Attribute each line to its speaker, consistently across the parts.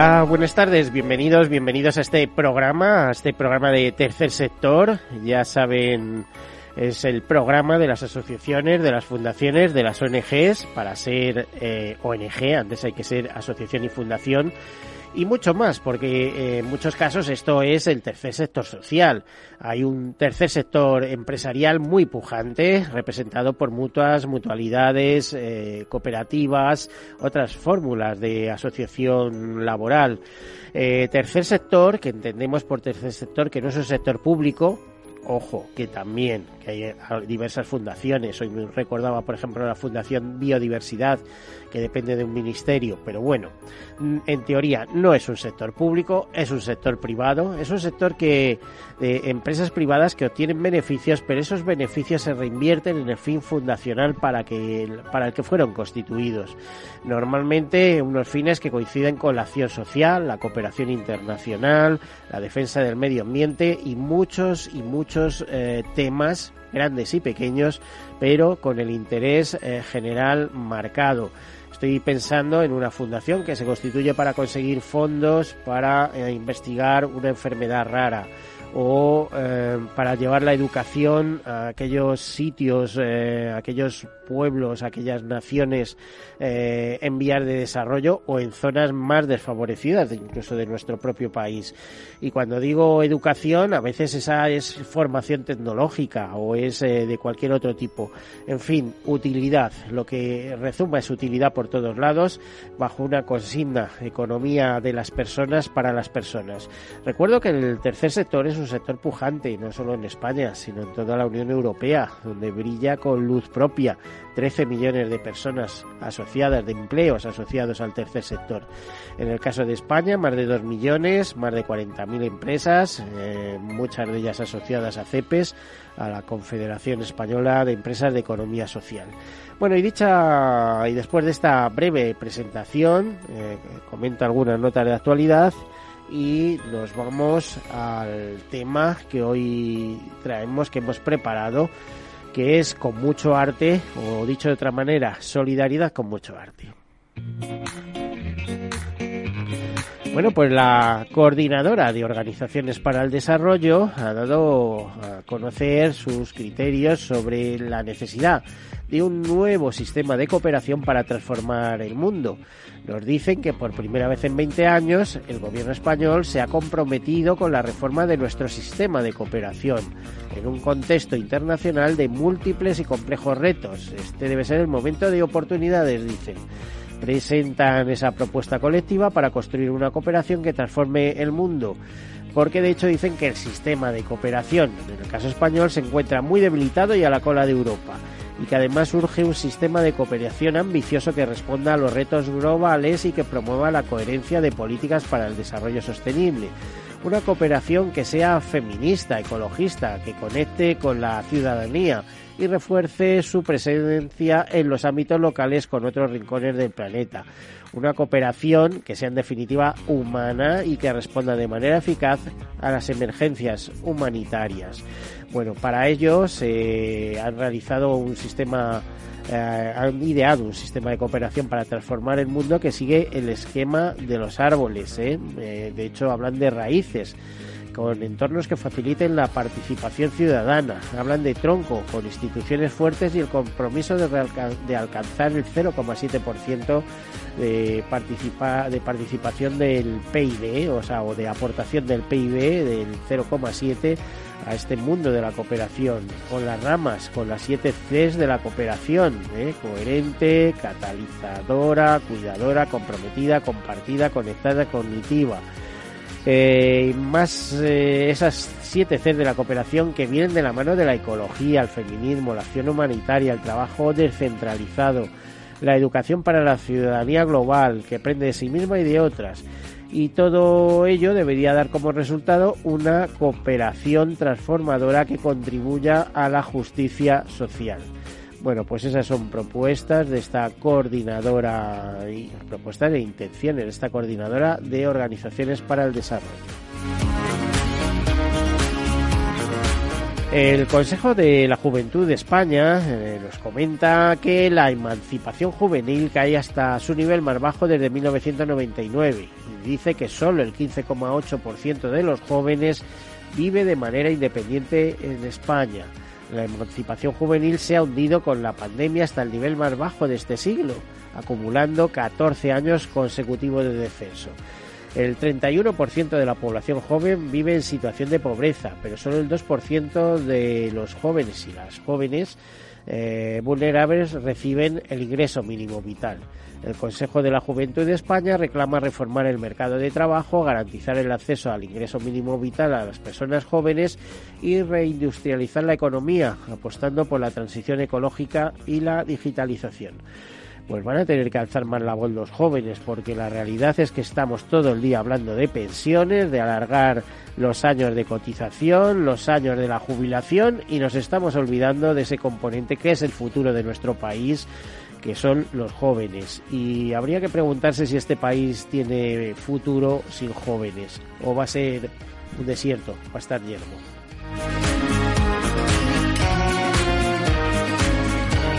Speaker 1: Buenas tardes, bienvenidos, bienvenidos a este programa, a este programa de tercer sector. Ya saben, es el programa de las asociaciones, de las fundaciones, de las ONGs, para ser eh, ONG, antes hay que ser asociación y fundación, y mucho más, porque eh, en muchos casos esto es el tercer sector social. Hay un tercer sector empresarial muy pujante, representado por mutuas, mutualidades, eh, cooperativas, otras fórmulas de asociación laboral. Eh, tercer sector, que entendemos por tercer sector que no es un sector público, ojo, que también que hay diversas fundaciones. Hoy me recordaba, por ejemplo, la Fundación Biodiversidad, que depende de un ministerio, pero bueno, mm, en teoría no es un sector público, es un sector privado, es un sector que de empresas privadas que obtienen beneficios, pero esos beneficios se reinvierten en el fin fundacional para que para el que fueron constituidos. Normalmente unos fines que coinciden con la acción social, la cooperación internacional, la defensa del medio ambiente y muchos y muchos eh, temas grandes y pequeños, pero con el interés eh, general marcado. Estoy pensando en una fundación que se constituye para conseguir fondos para eh, investigar una enfermedad rara o eh, para llevar la educación a aquellos sitios, eh, aquellos pueblos, aquellas naciones eh, en vías de desarrollo o en zonas más desfavorecidas, incluso de nuestro propio país. Y cuando digo educación, a veces esa es formación tecnológica o es eh, de cualquier otro tipo. En fin, utilidad. Lo que rezuma es utilidad por todos lados, bajo una consigna, economía de las personas para las personas. Recuerdo que el tercer sector es un sector pujante, no solo en España, sino en toda la Unión Europea, donde brilla con luz propia. 13 millones de personas asociadas, de empleos asociados al tercer sector. En el caso de España, más de 2 millones, más de 40.000 empresas, eh, muchas de ellas asociadas a CEPES, a la Confederación Española de Empresas de Economía Social. Bueno, y dicha, y después de esta breve presentación, eh, comento algunas notas de actualidad y nos vamos al tema que hoy traemos, que hemos preparado, que es con mucho arte, o dicho de otra manera, solidaridad con mucho arte. Bueno, pues la coordinadora de organizaciones para el desarrollo ha dado a conocer sus criterios sobre la necesidad de un nuevo sistema de cooperación para transformar el mundo. Nos dicen que por primera vez en 20 años el gobierno español se ha comprometido con la reforma de nuestro sistema de cooperación en un contexto internacional de múltiples y complejos retos. Este debe ser el momento de oportunidades, dicen presentan esa propuesta colectiva para construir una cooperación que transforme el mundo. Porque de hecho dicen que el sistema de cooperación, en el caso español, se encuentra muy debilitado y a la cola de Europa. Y que además surge un sistema de cooperación ambicioso que responda a los retos globales y que promueva la coherencia de políticas para el desarrollo sostenible una cooperación que sea feminista, ecologista, que conecte con la ciudadanía y refuerce su presencia en los ámbitos locales con otros rincones del planeta. Una cooperación que sea en definitiva humana y que responda de manera eficaz a las emergencias humanitarias. Bueno, para ello se han realizado un sistema eh, han ideado un sistema de cooperación para transformar el mundo que sigue el esquema de los árboles. ¿eh? Eh, de hecho, hablan de raíces con entornos que faciliten la participación ciudadana. Hablan de tronco, con instituciones fuertes y el compromiso de, alcanzar el 0,7% de, de participación del PIB, o sea, o de aportación del PIB del 0,7 a este mundo de la cooperación, con las ramas, con las siete Cs de la cooperación, ¿eh? coherente, catalizadora, cuidadora, comprometida, compartida, conectada, cognitiva. Eh, más eh, esas siete Cs de la cooperación que vienen de la mano de la ecología, el feminismo, la acción humanitaria, el trabajo descentralizado, la educación para la ciudadanía global, que aprende de sí misma y de otras y todo ello debería dar como resultado una cooperación transformadora que contribuya a la justicia social. Bueno, pues esas son propuestas de esta coordinadora y propuestas de intenciones de esta coordinadora de organizaciones para el desarrollo. El Consejo de la Juventud de España eh, nos comenta que la emancipación juvenil cae hasta su nivel más bajo desde 1999 y dice que solo el 15,8% de los jóvenes vive de manera independiente en España. La emancipación juvenil se ha hundido con la pandemia hasta el nivel más bajo de este siglo, acumulando 14 años consecutivos de descenso. El 31% de la población joven vive en situación de pobreza, pero solo el 2% de los jóvenes y las jóvenes eh, vulnerables reciben el ingreso mínimo vital. El Consejo de la Juventud de España reclama reformar el mercado de trabajo, garantizar el acceso al ingreso mínimo vital a las personas jóvenes y reindustrializar la economía, apostando por la transición ecológica y la digitalización pues van a tener que alzar más la voz los jóvenes, porque la realidad es que estamos todo el día hablando de pensiones, de alargar los años de cotización, los años de la jubilación y nos estamos olvidando de ese componente que es el futuro de nuestro país, que son los jóvenes. Y habría que preguntarse si este país tiene futuro sin jóvenes o va a ser un desierto, va a estar yermo.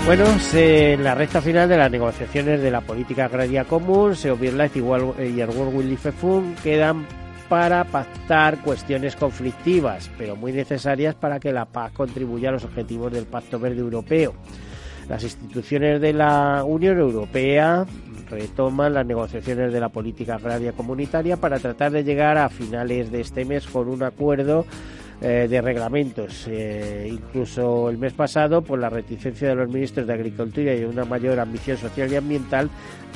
Speaker 1: Bueno, en la recta final de las negociaciones de la política agraria común, SEO Life y el World Wildlife Fund quedan para pactar cuestiones conflictivas, pero muy necesarias para que la paz contribuya a los objetivos del Pacto Verde Europeo. Las instituciones de la Unión Europea retoman las negociaciones de la política agraria comunitaria para tratar de llegar a finales de este mes con un acuerdo eh, de reglamentos. Eh, incluso el mes pasado, por la reticencia de los ministros de Agricultura y una mayor ambición social y ambiental,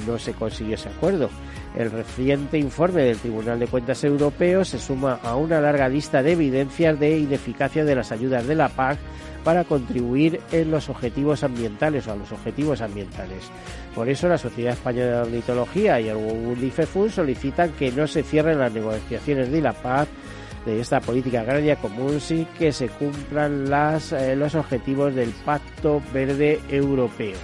Speaker 1: no se consiguió ese acuerdo. El reciente informe del Tribunal de Cuentas Europeo se suma a una larga lista de evidencias de ineficacia de las ayudas de la PAC para contribuir en los objetivos ambientales o a los objetivos ambientales. Por eso la Sociedad Española de Ornitología y el Fund solicitan que no se cierren las negociaciones de la PAC de esta política agraria común sí que se cumplan las, eh, los objetivos del Pacto Verde Europeo.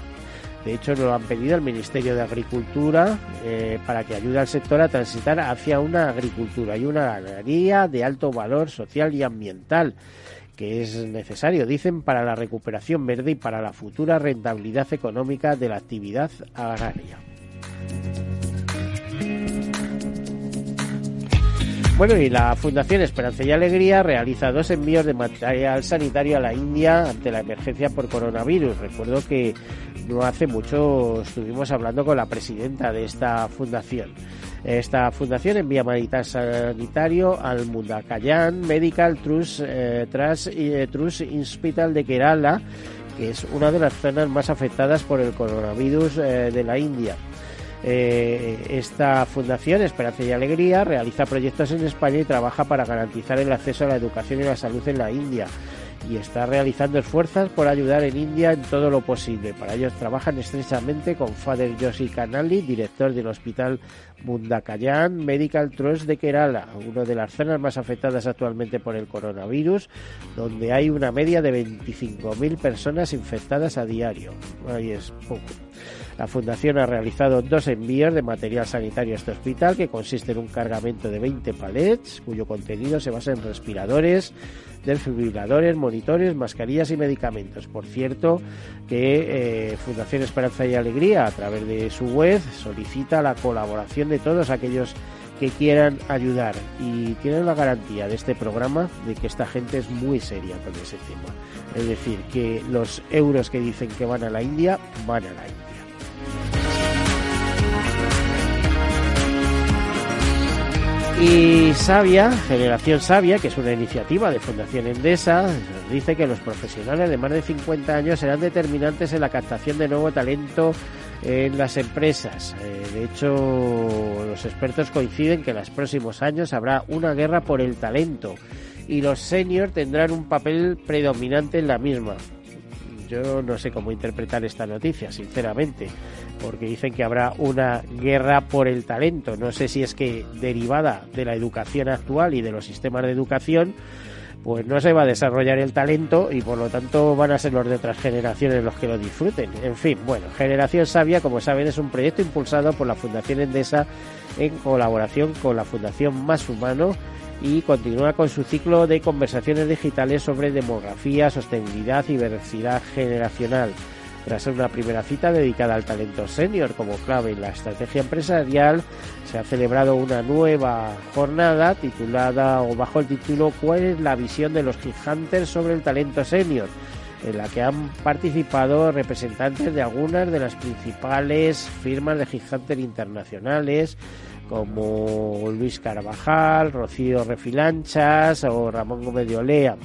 Speaker 1: De hecho, lo han pedido el Ministerio de Agricultura eh, para que ayude al sector a transitar hacia una agricultura y una ganadería de alto valor social y ambiental, que es necesario, dicen, para la recuperación verde y para la futura rentabilidad económica de la actividad agraria. Bueno, y la Fundación Esperanza y Alegría realiza dos envíos de material sanitario a la India ante la emergencia por coronavirus. Recuerdo que no hace mucho estuvimos hablando con la presidenta de esta fundación. Esta fundación envía material sanitario al Mundakayan Medical Trust, eh, eh, Trust, Hospital de Kerala, que es una de las zonas más afectadas por el coronavirus eh, de la India. Eh, esta fundación, Esperanza y Alegría, realiza proyectos en España y trabaja para garantizar el acceso a la educación y la salud en la India y está realizando esfuerzos por ayudar en India en todo lo posible. Para ello trabajan estrechamente con Father Yoshi Kanali, director del Hospital Mundakayan Medical Trust de Kerala, una de las zonas más afectadas actualmente por el coronavirus, donde hay una media de 25.000 personas infectadas a diario. Ahí es poco. La Fundación ha realizado dos envíos de material sanitario a este hospital, que consiste en un cargamento de 20 palets, cuyo contenido se basa en respiradores, desfibriladores, monitores, mascarillas y medicamentos. Por cierto, que eh, Fundación Esperanza y Alegría, a través de su web, solicita la colaboración de todos aquellos que quieran ayudar y tienen la garantía de este programa de que esta gente es muy seria con ese tema. Es decir, que los euros que dicen que van a la India, van a la India. Y Sabia, Generación Sabia, que es una iniciativa de Fundación Endesa, dice que los profesionales de más de 50 años serán determinantes en la captación de nuevo talento en las empresas. Eh, de hecho, los expertos coinciden que en los próximos años habrá una guerra por el talento y los seniors tendrán un papel predominante en la misma. Yo no sé cómo interpretar esta noticia, sinceramente, porque dicen que habrá una guerra por el talento. No sé si es que derivada de la educación actual y de los sistemas de educación, pues no se va a desarrollar el talento y por lo tanto van a ser los de otras generaciones los que lo disfruten. En fin, bueno, Generación Sabia, como saben, es un proyecto impulsado por la Fundación Endesa en colaboración con la Fundación Más Humano y continúa con su ciclo de conversaciones digitales sobre demografía, sostenibilidad y diversidad generacional. Tras una primera cita dedicada al talento senior como clave en la estrategia empresarial, se ha celebrado una nueva jornada titulada o bajo el título ¿Cuál es la visión de los Hunters sobre el talento senior? en la que han participado representantes de algunas de las principales firmas de Hunter internacionales, como Luis Carvajal, Rocío Refilanchas o Ramón Gómez de Olea.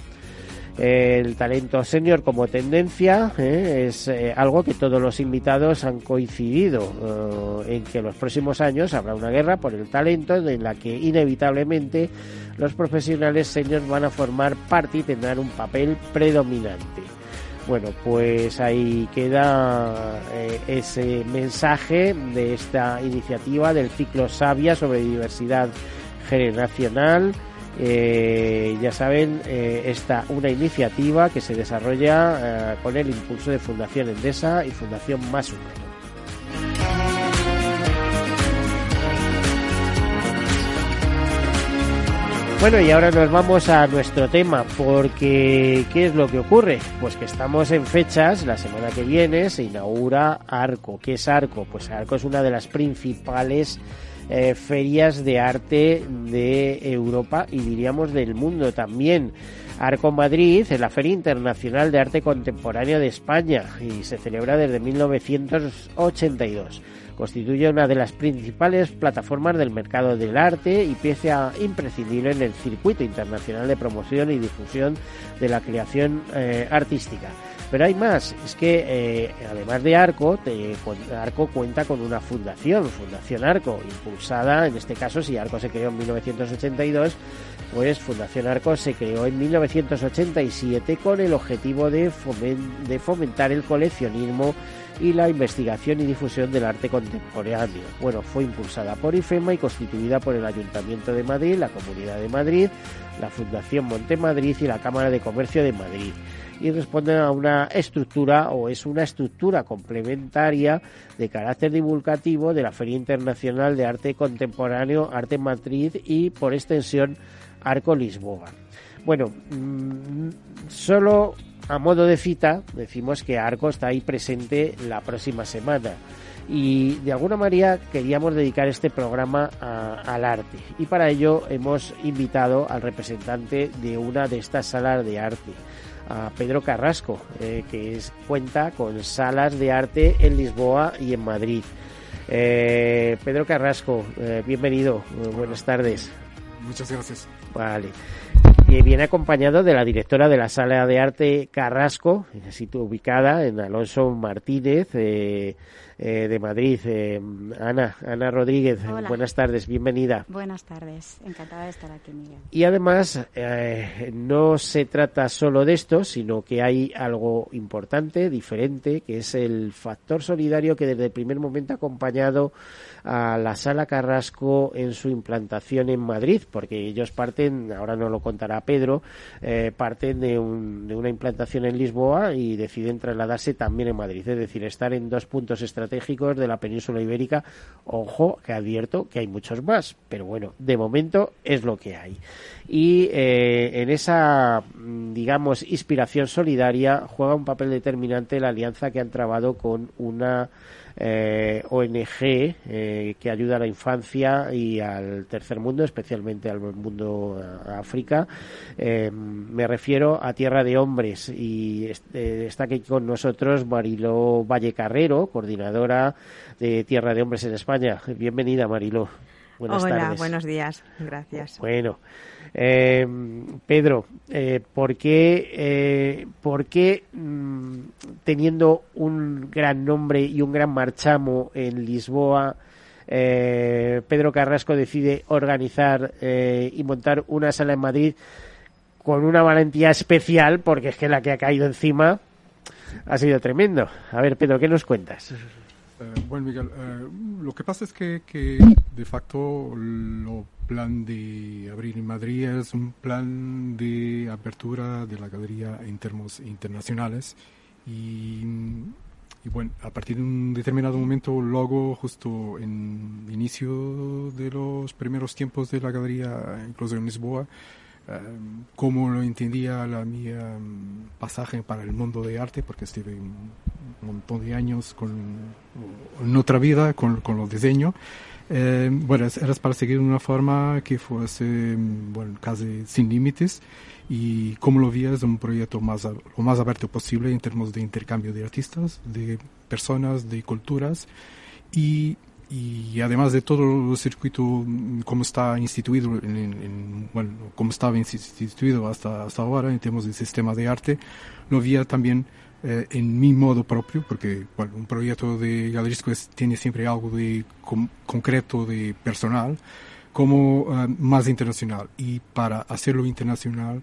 Speaker 1: El talento senior como tendencia ¿eh? es eh, algo que todos los invitados han coincidido eh, en que los próximos años habrá una guerra por el talento en la que inevitablemente los profesionales seniors van a formar parte y tendrán un papel predominante. Bueno, pues ahí queda eh, ese mensaje de esta iniciativa del ciclo Sabia sobre diversidad generacional. Eh, ya saben, eh, esta una iniciativa que se desarrolla con el impulso de Fundación Endesa y Fundación Más Humano. Bueno, y ahora nos vamos a nuestro tema, porque ¿qué es lo que ocurre? Pues que estamos en fechas, la semana que viene se inaugura Arco. ¿Qué es Arco? Pues Arco es una de las principales eh, ferias de arte de Europa y diríamos del mundo también. Arco Madrid es la Feria Internacional de Arte Contemporáneo de España y se celebra desde 1982 constituye una de las principales plataformas del mercado del arte y pieza imprescindible en el circuito internacional de promoción y difusión de la creación eh, artística. Pero hay más, es que eh, además de Arco, Arco cuenta con una fundación, Fundación Arco, impulsada, en este caso, si Arco se creó en 1982, pues Fundación Arco se creó en 1987 con el objetivo de, de fomentar el coleccionismo y la investigación y difusión del arte contemporáneo. Bueno, fue impulsada por IFEMA y constituida por el Ayuntamiento de Madrid, la Comunidad de Madrid, la Fundación Montemadrid y la Cámara de Comercio de Madrid. Y responde a una estructura o es una estructura complementaria de carácter divulgativo de la Feria Internacional de Arte Contemporáneo Arte Madrid y por extensión Arco Lisboa. Bueno, mm, solo a modo de cita, decimos que Arco está ahí presente la próxima semana. Y de alguna manera queríamos dedicar este programa al arte. Y para ello hemos invitado al representante de una de estas salas de arte, a Pedro Carrasco, eh, que es, cuenta con salas de arte en Lisboa y en Madrid. Eh, Pedro Carrasco, eh, bienvenido, buenas tardes.
Speaker 2: Muchas gracias.
Speaker 1: Vale y viene acompañado de la directora de la Sala de Arte Carrasco, sitio ubicada en Alonso Martínez eh, eh, de Madrid. Eh, Ana, Ana Rodríguez, buenas tardes, bienvenida.
Speaker 3: Buenas tardes, encantada de estar aquí, Miguel.
Speaker 1: Y además, no se trata solo de esto, sino que hay algo importante, diferente, que es el factor solidario que desde el primer momento ha acompañado a la Sala Carrasco en su implantación en Madrid, porque ellos parten, ahora no lo contará Pedro, eh, parten de, un, de una implantación en Lisboa y deciden trasladarse también en Madrid, es decir, estar en dos puntos estratégicos de la península ibérica. Ojo, que advierto que hay muchos más, pero bueno, de momento es lo que hay. Y eh, en esa, digamos, inspiración solidaria juega un papel determinante la alianza que han trabado con una eh, ONG eh, que ayuda a la infancia y al tercer mundo, especialmente al mundo eh, África. Eh, me refiero a Tierra de Hombres y está aquí con nosotros Mariló Valle Carrero, coordinadora de Tierra de Hombres en España. Bienvenida, Mariló. Buenas
Speaker 2: Hola, buenos días. Gracias.
Speaker 1: Bueno, eh, Pedro, eh, ¿por qué, eh, por qué mm, teniendo un gran nombre y un gran marchamo en Lisboa, eh, Pedro Carrasco decide organizar eh, y montar una sala en Madrid con una valentía especial, porque es que la que ha caído encima ha sido tremendo. A ver, Pedro, ¿qué nos cuentas?
Speaker 4: Eh, bueno, Miguel, eh, lo que pasa es que, de facto lo plan de abrir en Madrid es un plan de apertura de la galería en términos internacionales y, y bueno, a partir de un determinado momento, luego justo en inicio de los primeros tiempos de la galería, incluso en Lisboa, como lo entendía la mi um, pasaje para el mundo de arte, porque estuve un montón de años con, en otra vida con, con los diseños. Eh, bueno, era para seguir una forma que fuese, bueno, casi sin límites y como lo vi es un proyecto más, lo más abierto posible en términos de intercambio de artistas, de personas, de culturas y y además de todo el circuito como está instituido en, en, bueno como estaba instituido hasta hasta ahora en términos de sistema de arte lo vi también eh, en mi modo propio porque bueno, un proyecto de galerístico es, tiene siempre algo de com, concreto de personal como uh, más internacional. Y para hacerlo internacional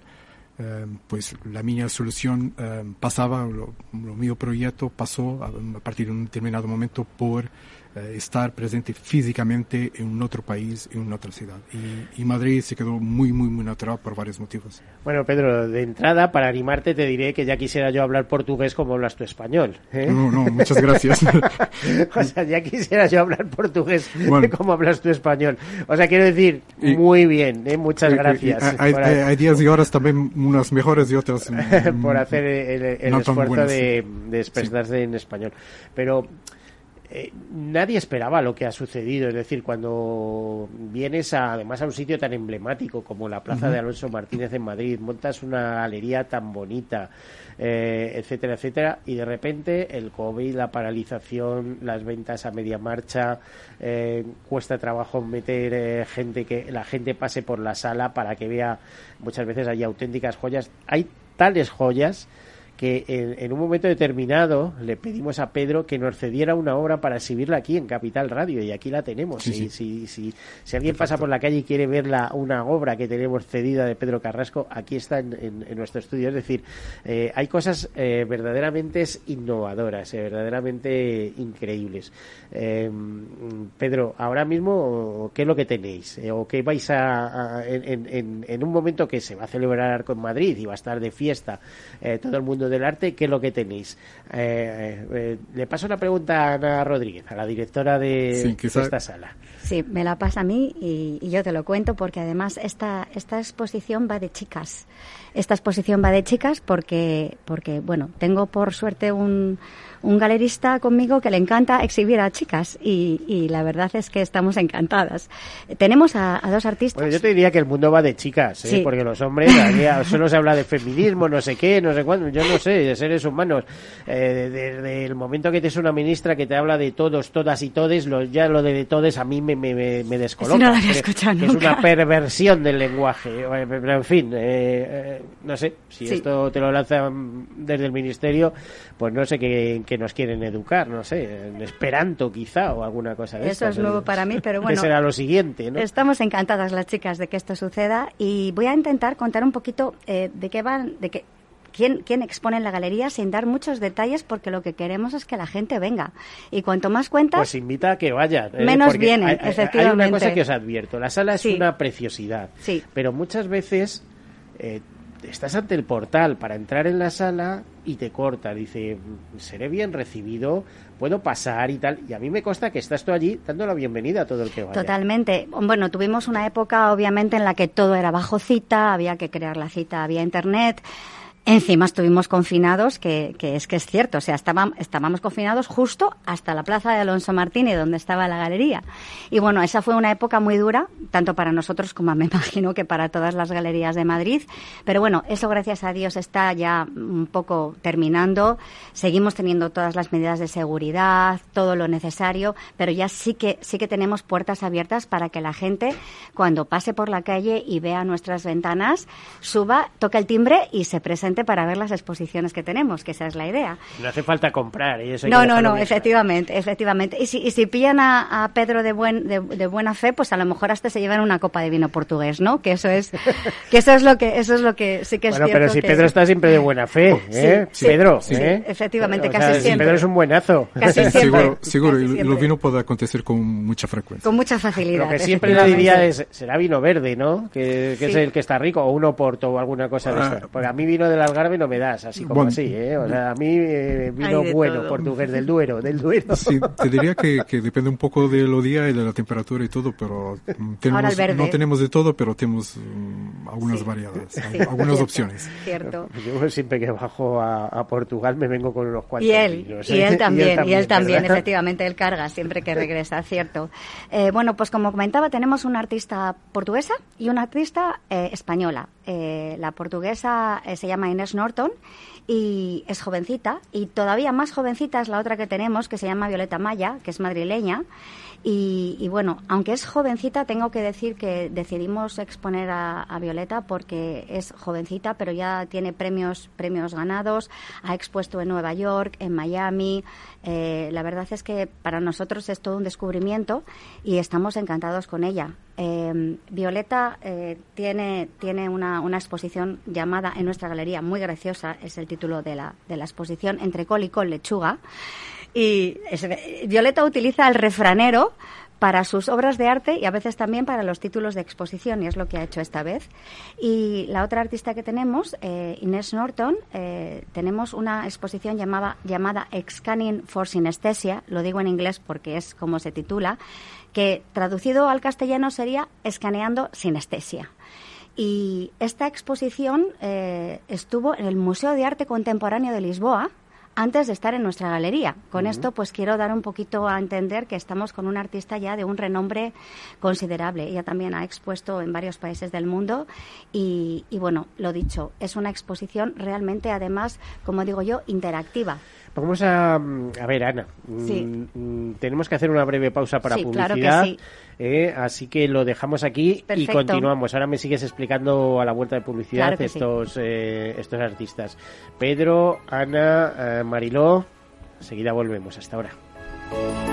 Speaker 4: uh, pues la mi solución uh, pasaba lo, lo mío proyecto pasó a, a partir de un determinado momento por eh, estar presente físicamente en un otro país, en otra ciudad. Y, y, Madrid se quedó muy, muy, muy natural por varios motivos.
Speaker 1: Bueno, Pedro, de entrada, para animarte, te diré que ya quisiera yo hablar portugués como hablas tu español. ¿eh?
Speaker 4: No, no, muchas gracias.
Speaker 1: o sea, ya quisiera yo hablar portugués bueno. como hablas tu español. O sea, quiero decir, y, muy bien, ¿eh? muchas gracias.
Speaker 4: hay, hay, hay, días y horas también unas mejores y otras.
Speaker 1: por hacer el, el, el no esfuerzo de, de, expresarse sí. en español. Pero eh, nadie esperaba lo que ha sucedido. Es decir, cuando vienes a, además a un sitio tan emblemático como la Plaza uh -huh. de Alonso Martínez en Madrid, montas una galería tan bonita, eh, etcétera, etcétera, y de repente el COVID, la paralización, las ventas a media marcha, eh, cuesta trabajo meter eh, gente que la gente pase por la sala para que vea, muchas veces hay auténticas joyas. Hay tales joyas que en, en, un momento determinado le pedimos a Pedro que nos cediera una obra para exhibirla aquí en Capital Radio y aquí la tenemos. Sí, sí. Si, si, si, alguien pasa por la calle y quiere ver la, una obra que tenemos cedida de Pedro Carrasco, aquí está en, en, en nuestro estudio. Es decir, eh, hay cosas eh, verdaderamente innovadoras, eh, verdaderamente increíbles. Pedro, ahora mismo, ¿qué es lo que tenéis? ¿O qué vais a, a en, en, un momento que se va a celebrar Arco en Madrid y va a estar de fiesta todo el mundo del arte, ¿qué es lo que tenéis? Eh, eh, le paso una pregunta a Ana Rodríguez, a la directora de, sí, quizá... de esta sala.
Speaker 3: Sí, me la pasa a mí y, y, yo te lo cuento porque además esta, esta exposición va de chicas. Esta exposición va de chicas porque, porque bueno, tengo por suerte un, un galerista conmigo que le encanta exhibir a chicas y, y la verdad es que estamos encantadas. Tenemos a, a, dos artistas.
Speaker 1: Bueno, yo te diría que el mundo va de chicas, ¿eh? sí. porque los hombres, solo se habla de feminismo, no sé qué, no sé cuándo, yo no sé, de seres humanos. Eh, desde, el momento que te es una ministra que te habla de todos, todas y todes, lo, ya lo de, de todes a mí me, me, me descoloca.
Speaker 3: No
Speaker 1: que, es una perversión del lenguaje. Pero en fin, eh, no sé, si sí. esto te lo lanzan desde el ministerio, pues no sé qué, qué nos quieren educar, no sé, en Esperanto quizá o alguna cosa de
Speaker 3: Eso es nuevo para mí, pero bueno.
Speaker 1: Que será lo siguiente, ¿no?
Speaker 3: Estamos encantadas las chicas de que esto suceda y voy a intentar contar un poquito eh, de qué van, de qué quién, quién expone en la galería sin dar muchos detalles porque lo que queremos es que la gente venga. Y cuanto más cuentas...
Speaker 1: Pues invita a que vayan.
Speaker 3: ¿eh? Menos vienen,
Speaker 1: hay,
Speaker 3: efectivamente.
Speaker 1: Hay una cosa que os advierto. La sala es
Speaker 3: sí.
Speaker 1: una preciosidad.
Speaker 3: Sí.
Speaker 1: Pero muchas veces... Eh, estás ante el portal para entrar en la sala y te corta, dice, seré bien recibido, puedo pasar y tal. Y a mí me consta que estás tú allí dando la bienvenida a todo el que vaya.
Speaker 3: Totalmente. Bueno, tuvimos una época, obviamente, en la que todo era bajo cita, había que crear la cita vía internet. Encima estuvimos confinados, que, es que es cierto, o sea, estábamos, estábamos confinados justo hasta la plaza de Alonso Martínez, donde estaba la galería. Y bueno, esa fue una época muy dura, tanto para nosotros como me imagino que para todas las galerías de Madrid. Pero bueno, eso gracias a Dios está ya un poco terminando. Seguimos teniendo todas las medidas de seguridad, todo lo necesario, pero ya sí que, sí que tenemos puertas abiertas para que la gente, cuando pase por la calle y vea nuestras ventanas, suba, toque el timbre y se presente para ver las exposiciones que tenemos, que esa es la idea.
Speaker 1: No hace falta comprar. Y eso
Speaker 3: no, no, no, efectivamente, efectivamente. Y si, y si pillan a, Pedro de, buen, de, buena fe, pues a lo mejor hasta se llevan una copa de vino portugués, ¿no? Que eso es, que eso es lo que, eso es lo que sí que es
Speaker 1: bueno,
Speaker 3: pero
Speaker 1: si Pedro está siempre de buena fe, ¿eh? Pedro, ¿eh?
Speaker 3: efectivamente, casi siempre.
Speaker 1: Pedro es un buenazo.
Speaker 3: Casi siempre.
Speaker 4: Seguro, y lo vino puede acontecer con mucha frecuencia.
Speaker 3: Con mucha facilidad.
Speaker 1: Lo que siempre le diría es, será vino verde, ¿no? Que, que es el que está rico, o un oporto o alguna cosa de ah. eso. Porque a mí vino del Algarve no me das así como así, ¿eh? O sea, a mí eh, vino bueno portugués del Duero, del Duero.
Speaker 4: Sí, te diría que, que, depende un poco de los días y de la temperatura y todo, pero mm, tenemos, no tenemos de todo, pero tenemos algunas variadas, algunas opciones.
Speaker 3: Cierto.
Speaker 1: Yo siempre que bajo a, Portugal me vengo con unos cuantos.
Speaker 3: Y él, y él también, y él también, efectivamente, él carga siempre que regresa, cierto. Eh, bueno, pues como comentaba, tenemos una artista portuguesa y una artista eh, española. Eh, la portuguesa eh, se llama Inés Norton y es jovencita y todavía más jovencita es la otra que tenemos que se llama Violeta Maya, que es madrileña y, bueno, aunque es jovencita, tengo que decir que decidimos exponer a, Violeta porque es jovencita, pero ya tiene premios, premios ganados, ha expuesto en Nueva York, en Miami. Eh, la verdad es que para nosotros es todo un descubrimiento y estamos encantados con ella. Eh, Violeta eh, tiene, tiene una, una, exposición llamada en nuestra galería, muy graciosa, es el título de la, de la exposición, Entre col y col lechuga. Y Violeta utiliza el refranero para sus obras de arte y a veces también para los títulos de exposición, y es lo que ha hecho esta vez. Y la otra artista que tenemos, eh, Inés Norton, eh, tenemos una exposición llamada, llamada Excanning for Synesthesia, lo digo en inglés porque es como se titula, que traducido al castellano sería Escaneando Sinestesia. Y esta exposición eh, estuvo en el Museo de Arte Contemporáneo de Lisboa, antes de estar en nuestra galería. Con esto, pues quiero dar un poquito a entender que estamos con un artista ya de un renombre considerable. Ella también ha expuesto en varios países del mundo y, y bueno, lo dicho, es una exposición realmente, además, como digo yo, interactiva.
Speaker 1: Vamos a, a ver, Ana. Mm, mm, tenemos que hacer una breve pausa para publicidad. ¿eh? así que lo dejamos aquí y continuamos. Ahora me sigues explicando a la vuelta de publicidad estos, eh, estos artistas. Pedro, Ana, eh, Mariló. Enseguida volvemos. Hasta ahora.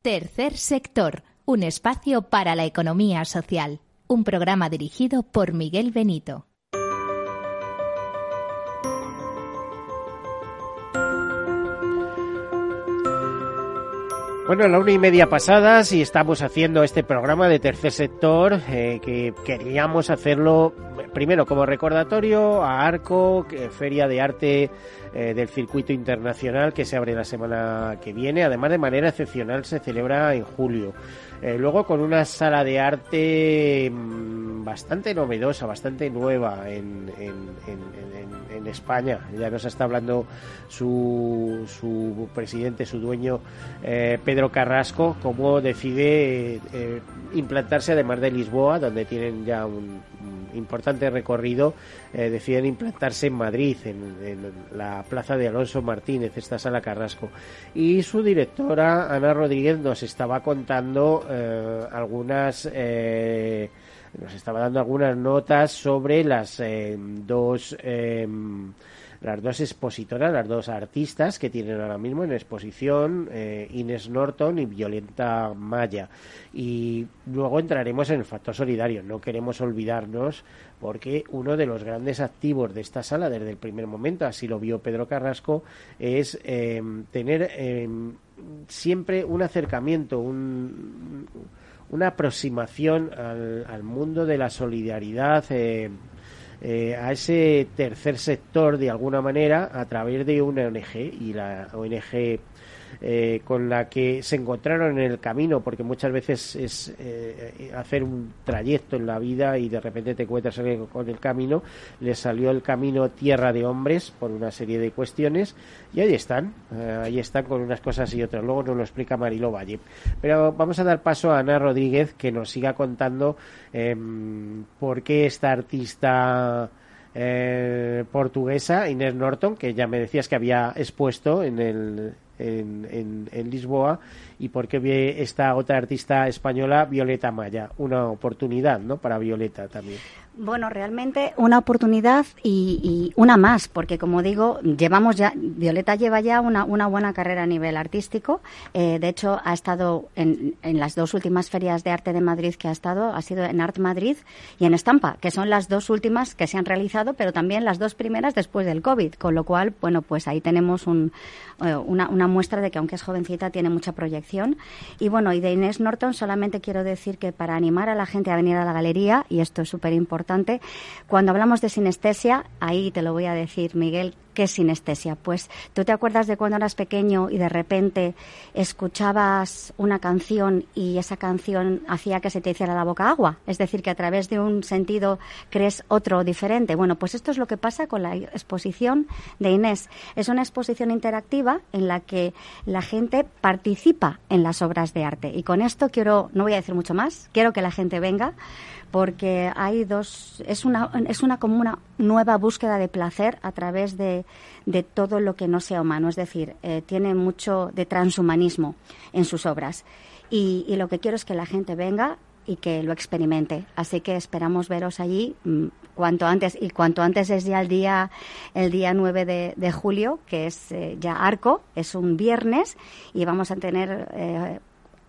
Speaker 5: Tercer sector, un espacio para la economía social. Un programa dirigido por Miguel Benito.
Speaker 1: Bueno, la una y media pasadas y estamos haciendo este programa de tercer sector eh, que queríamos hacerlo primero como recordatorio a Arco, Feria de Arte eh, del Circuito Internacional que se abre la semana que viene. Además, de manera excepcional se celebra en julio. Eh, luego con una sala de arte mm, bastante novedosa, bastante nueva en, España. Ya nos está hablando su, su presidente, su dueño, eh, Pedro Carrasco, cómo decide eh, implantarse además de Lisboa, donde tienen ya un, importante recorrido, deciden implantarse en Madrid, en, la plaza de Alonso Martínez, esta sala Carrasco. Y su directora, Ana Rodríguez, nos estaba contando eh, algunas eh, nos estaba dando algunas notas sobre las eh, dos las dos expositoras, las dos artistas que tienen ahora mismo en exposición, Inés Norton y Violeta Maya. Y luego entraremos en el factor solidario. No queremos olvidarnos porque uno de los grandes activos de esta sala desde el primer momento, así lo vio Pedro Carrasco, es tener siempre un acercamiento, una aproximación al, mundo de la solidaridad, eh, eh, a ese tercer sector de alguna manera a través de una ONG y la ONG eh, con la que se encontraron en el camino, porque muchas veces es eh, hacer un trayecto en la vida y de repente te encuentras con el camino, les salió el camino Tierra de Hombres por una serie de cuestiones y ahí están, eh, ahí están con unas cosas y otras. Luego nos lo explica Marilo Valle. Pero vamos a dar paso a Ana Rodríguez que nos siga contando em, por qué esta artista portuguesa, Inés Norton, que ya me decías que había expuesto en el en, en, Lisboa y por qué ve esta otra artista española, Violeta Maya. Una oportunidad, ¿no? Para Violeta también.
Speaker 3: Bueno, realmente una oportunidad y, una más, porque como digo, llevamos ya, Violeta lleva ya una, una buena carrera a nivel artístico. Eh, de hecho, ha estado en, las dos últimas ferias de arte de Madrid que ha estado, ha sido en Art Madrid y en Estampa, que son las dos últimas que se han realizado, pero también las dos primeras después del COVID, con lo cual, bueno, pues ahí tenemos eh, una, una muestra de que aunque es jovencita tiene mucha proyección. Y bueno, y de Inés Norton solamente quiero decir que para animar a la gente a venir a la galería, y esto es súper importante, cuando hablamos de sinestesia, ahí te lo voy a decir, Miguel, ¿Qué es sinestesia? Pues tú te acuerdas de cuando eras pequeño y de repente escuchabas una canción y esa canción hacía que se te hiciera la boca agua. Es decir, que a través de un sentido crees otro diferente. Bueno, pues esto es lo que pasa con la exposición de Inés. Es una exposición interactiva en la que la gente participa en las obras de arte. Y con esto quiero, no voy a decir mucho más, quiero que la gente venga porque hay dos, es una, es una como nueva búsqueda de placer a través de, de todo lo que no sea humano, es decir, eh, tiene mucho de transhumanismo en sus obras. Y, lo que quiero es que la gente venga y que lo experimente. Así que esperamos veros allí mm, cuanto antes y cuanto antes es ya el día el día 9 de, de julio, que es eh, ya Arco, es un viernes y vamos a tener eh,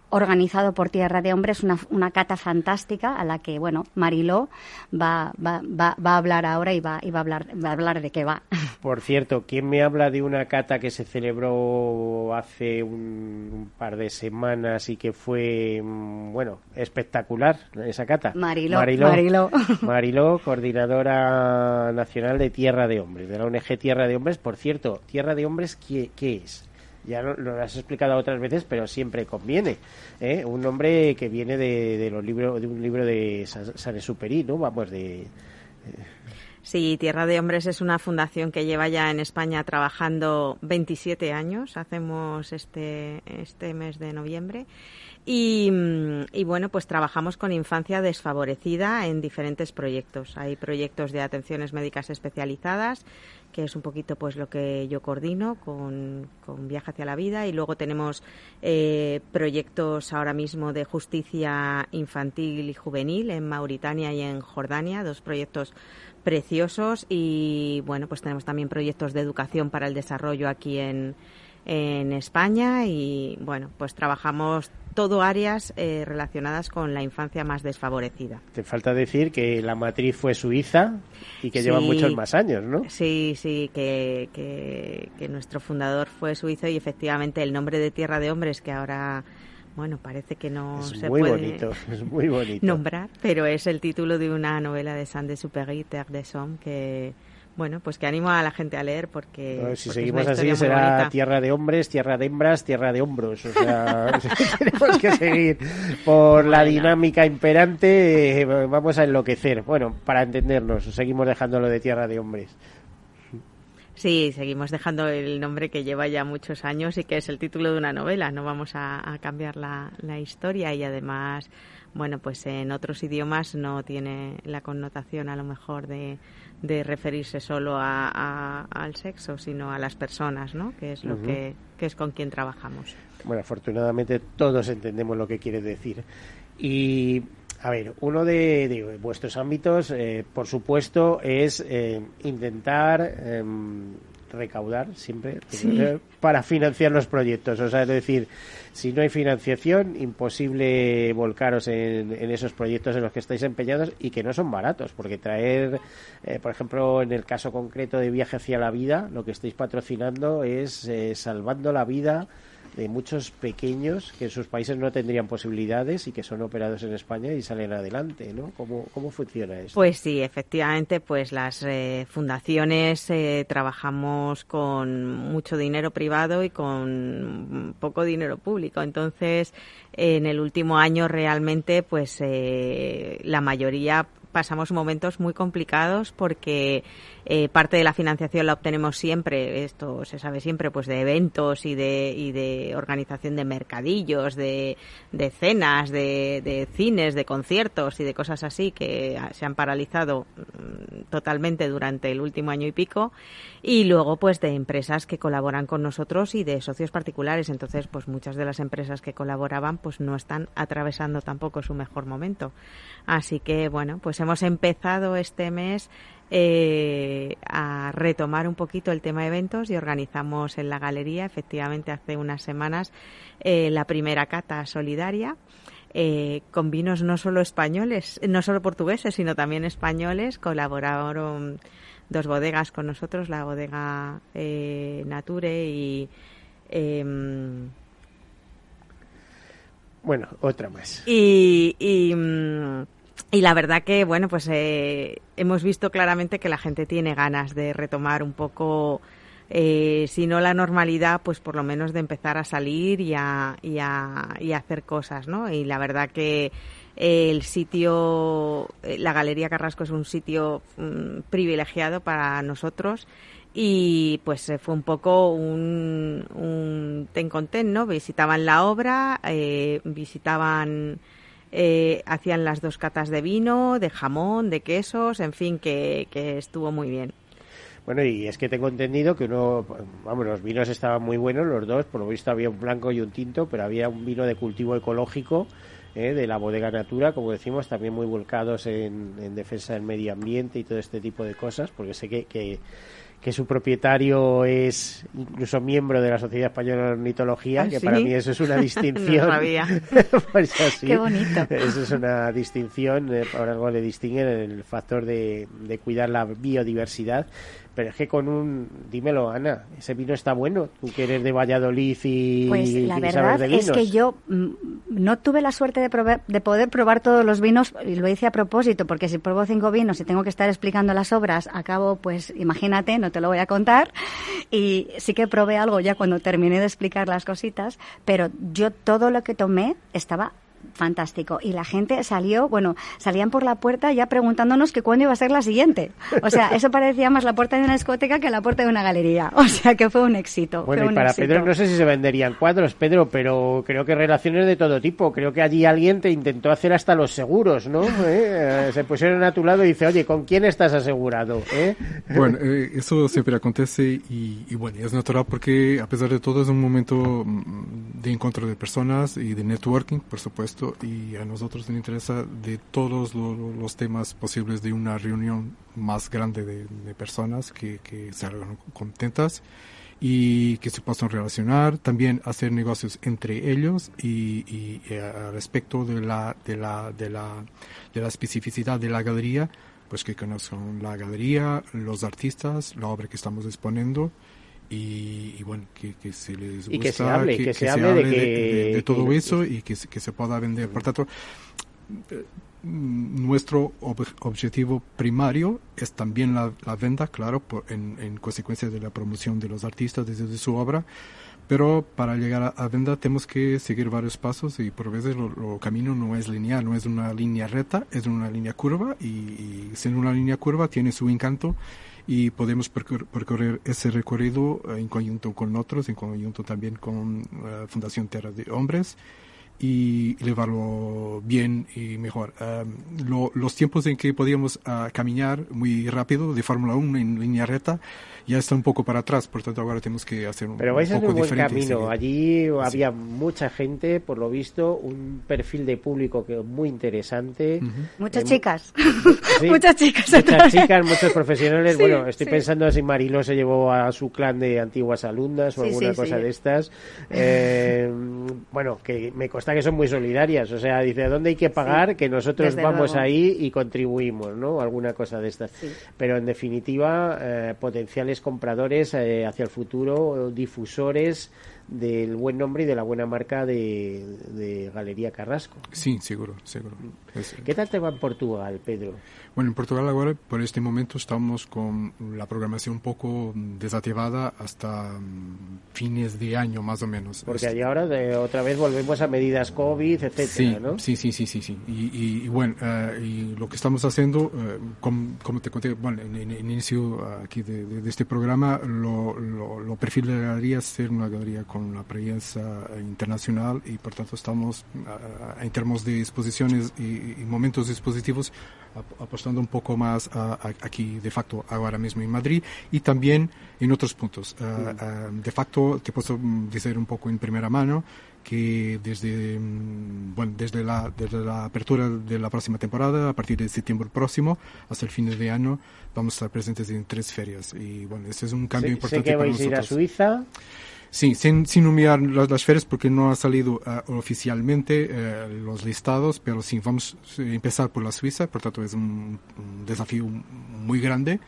Speaker 3: organizado por Tierra de Hombres, una, una cata fantástica a la que, bueno, Mariló va, va, va, va a hablar ahora y va, y va, a hablar, va a hablar de qué va.
Speaker 1: Por cierto, ¿quién me habla de una cata que se celebró hace un, par de semanas y que fue, mm, bueno, espectacular esa cata?
Speaker 3: Mariló.
Speaker 1: Mariló, Mariló. coordinadora nacional de Tierra de Hombres, de la ONG Tierra de Hombres. Por cierto, Tierra de Hombres, ¿qué, qué es? Ya lo, has explicado otras veces, pero siempre conviene. ¿eh? Un nombre que viene de, los libros, de un libro de Saint-Exupéry, ¿no? Vamos, de,
Speaker 2: Sí, Tierra de Hombres es una fundación que lleva ya en España trabajando 27 años. Hacemos este, este mes de noviembre. Y, y, bueno, pues trabajamos con infancia desfavorecida en diferentes proyectos. Hay proyectos de atenciones médicas especializadas, que es un poquito pues lo que yo coordino con, con Viaje hacia la Vida. Y luego tenemos eh, proyectos ahora mismo de justicia infantil y juvenil en Mauritania y en Jordania, dos proyectos preciosos. Y bueno, pues tenemos también proyectos de educación para el desarrollo aquí en, en España y bueno, pues trabajamos todo áreas eh, relacionadas con la infancia más desfavorecida.
Speaker 1: Te falta decir que la matriz fue suiza y que lleva muchos más años, ¿no?
Speaker 2: Sí, sí, que, que, nuestro fundador fue suizo y efectivamente el nombre de Tierra de Hombres que ahora bueno, parece que no se puede
Speaker 1: bonito, es muy bonito.
Speaker 2: nombrar, pero es el título de una novela de Saint-Exupéry, Terre des Hommes, que, bueno, pues que animo a la gente a leer porque...
Speaker 1: si seguimos así será tierra de hombres, tierra de hembras, tierra de hombros. O sea, tenemos que seguir por la dinámica imperante, eh, vamos a enloquecer. Bueno, para entendernos, seguimos dejándolo de tierra de hombres.
Speaker 2: Sí, seguimos dejando el nombre que lleva ya muchos años y que es el título de una novela. No vamos a, cambiar la, la historia y además, bueno, pues en otros idiomas no tiene la connotación a lo mejor de de referirse solo a, al sexo, sino a las personas, ¿no? Que es lo que, es con quien trabajamos.
Speaker 1: Bueno, afortunadamente todos entendemos lo que quiere decir. Y a ver, uno de, vuestros ámbitos, eh, por supuesto, es eh, intentar em, recaudar siempre para financiar los proyectos. O sea, es decir, si no hay financiación, imposible volcaros en, esos proyectos en los que estáis empeñados y que no son baratos, porque traer, eh, por ejemplo, en el caso concreto de Viaje hacia la Vida, lo que estáis patrocinando es eh, salvando la vida de muchos pequeños que en sus países no tendrían posibilidades y que son operados en España y salen adelante, ¿no? ¿Cómo, cómo funciona eso?
Speaker 2: Pues sí, efectivamente, pues las eh, fundaciones eh, trabajamos con mucho dinero privado y con poco dinero público. Entonces, en el último año realmente, pues eh, la mayoría pasamos momentos muy complicados porque eh, parte de la financiación la obtenemos siempre, esto se sabe siempre, pues de eventos y de, y de organización de mercadillos, de, de cenas, de, de, cines, de conciertos y de cosas así que se han paralizado mm, totalmente durante el último año y pico. Y luego, pues de empresas que colaboran con nosotros y de socios particulares. Entonces, pues muchas de las empresas que colaboraban, pues no están atravesando tampoco su mejor momento. Así que, bueno, pues hemos empezado este mes eh, a retomar un poquito el tema de eventos y organizamos en la galería, efectivamente hace unas semanas, eh, la primera cata solidaria. Eh, con vinos no solo españoles, no solo portugueses, sino también españoles. Colaboraron dos bodegas con nosotros, la bodega Nature y em,
Speaker 1: bueno, otra más.
Speaker 2: Y, y, mm, y la verdad que, bueno, pues eh, hemos visto claramente que la gente tiene ganas de retomar un poco, eh, si no la normalidad, pues por lo menos de empezar a salir y a, y a, y a hacer cosas, ¿no? Y la verdad que el sitio, eh, la Galería Carrasco es un sitio mm, privilegiado para nosotros y pues fue un poco un, un ten con ten, ¿no? Visitaban la obra, visitaban eh, hacían las dos catas de vino, de jamón, de quesos, en fin, que, estuvo muy bien.
Speaker 1: Bueno, y es que tengo entendido que uno, vamos, los vinos estaban muy buenos, los dos, por lo visto había un blanco y un tinto, pero había un vino de cultivo ecológico eh, de la bodega Natura, como decimos, también muy volcados en, defensa del medio ambiente y todo este tipo de cosas, porque sé que, que que su propietario es incluso miembro de la Sociedad Española de Ornitología,
Speaker 2: ¿Ah,
Speaker 1: que para mí eso es una distinción.
Speaker 2: no sabía.
Speaker 3: pues Qué bonito.
Speaker 1: Eso es una distinción, eh, por algo le distinguen el factor de, de cuidar la biodiversidad, pero es que con un, dímelo Ana, ese vino está bueno, tú que eres de Valladolid y
Speaker 3: Pues la verdad es que yo mm, no tuve la suerte de, de poder probar todos los vinos y lo hice a propósito, porque si pruebo cinco vinos y tengo que estar explicando las obras, acabo, pues imagínate, no te lo voy a contar, y sí que probé algo ya cuando terminé de explicar las cositas, pero yo todo lo que tomé estaba fantástico. Y la gente salió, bueno, salían por la puerta ya preguntándonos que cuándo iba a ser la siguiente. O sea, eso parecía más la puerta de una discoteca que la puerta de una galería. O sea, que fue un éxito.
Speaker 1: Bueno, y para Pedro no sé si se venderían cuadros, Pedro, pero creo que relaciones de todo tipo. Creo que allí alguien te intentó hacer hasta los seguros, ¿no? ¿Eh? Se pusieron a tu lado y dice, oye, ¿con quién estás asegurado? ¿Eh?
Speaker 4: Bueno, eh, eso siempre acontece y, y, bueno, es natural porque a pesar de todo es un momento mm, de encuentro de personas y de networking, por supuesto, y a nosotros nos interesa de todos los, temas posibles de una reunión más grande de, personas que, que salgan contentas y que se puedan relacionar, también hacer negocios entre ellos y, respecto de la, de, la, de, la, de la especificidad de la galería, pues que conozcan la galería, los artistas, la obra que estamos exponiendo y, bueno, que, que, se les gusta,
Speaker 1: y que se hable, que, se, hable
Speaker 4: de, de, todo eso y que, que se pueda vender. Por tanto, nuestro objetivo primario es también la, venta, claro, en, en, consecuencia de la promoción de los artistas desde su obra, pero para llegar a, venta tenemos que seguir varios pasos y por veces lo, camino no es lineal, no es una línea recta, es una línea curva y, y siendo una línea curva tiene su encanto y podemos percorrer ese recorrido eh, en conjunto con otros, en conjunto también con la eh, Fundación Tierra de Hombres y llevarlo bien y mejor. los tiempos en que podíamos ah, caminar muy rápido de Fórmula 1 en línea recta ya está un poco para atrás, por tanto ahora tenemos que hacer un,
Speaker 1: Pero vais
Speaker 4: un
Speaker 1: poco
Speaker 4: en un buen
Speaker 1: camino. Allí había mucha gente, por lo visto, un perfil de público que muy interesante.
Speaker 3: Muchas chicas. muchas chicas.
Speaker 1: Muchas chicas, muchos profesionales. bueno, estoy pensando si Mariló se llevó a su clan de antiguas alumnas o alguna cosa de estas. Eh, bueno, que me que son muy solidarias. O sea, dice, ¿a dónde hay que pagar? que nosotros vamos ahí y contribuimos, ¿no? Alguna cosa de estas. Pero en definitiva, eh, potenciales compradores eh, hacia el futuro, difusores del buen nombre y de la buena marca de, Galería Carrasco.
Speaker 4: Sí, seguro, seguro.
Speaker 1: ¿Qué tal te va en Portugal, Pedro?
Speaker 4: Bueno, en Portugal ahora, por este momento, estamos con la programación un poco desactivada hasta mm, fines de año, más o menos.
Speaker 1: Porque allí ahora de, otra vez volvemos a medidas COVID, etcétera,
Speaker 4: sí,
Speaker 1: ¿no?
Speaker 4: Sí, sí, sí, sí, sí. Y, bueno, eh, y lo que estamos haciendo, eh, como, te conté, bueno, en, el inicio aquí de, este programa, lo, lo, lo perfil de la galería es ser una galería con una presencia internacional y por tanto estamos en términos de exposiciones y, momentos expositivos apostando un poco más aquí de facto ahora mismo en Madrid y también en otros puntos. de facto te puedo decir un poco en primera mano que desde, mm, bueno, desde, la, desde la apertura de la próxima temporada, a partir de septiembre próximo hasta el fin de año, vamos a estar presentes en tres ferias. Y bueno, ese es un cambio importante
Speaker 1: sé que vais
Speaker 4: a
Speaker 1: ir a Suiza.
Speaker 4: Sí, sin, sin humillar las, las ferias porque no ha salido uh, oficialmente uh, los listados, pero sí, vamos a empezar por la Suiza, por tanto es un, un desafío muy grande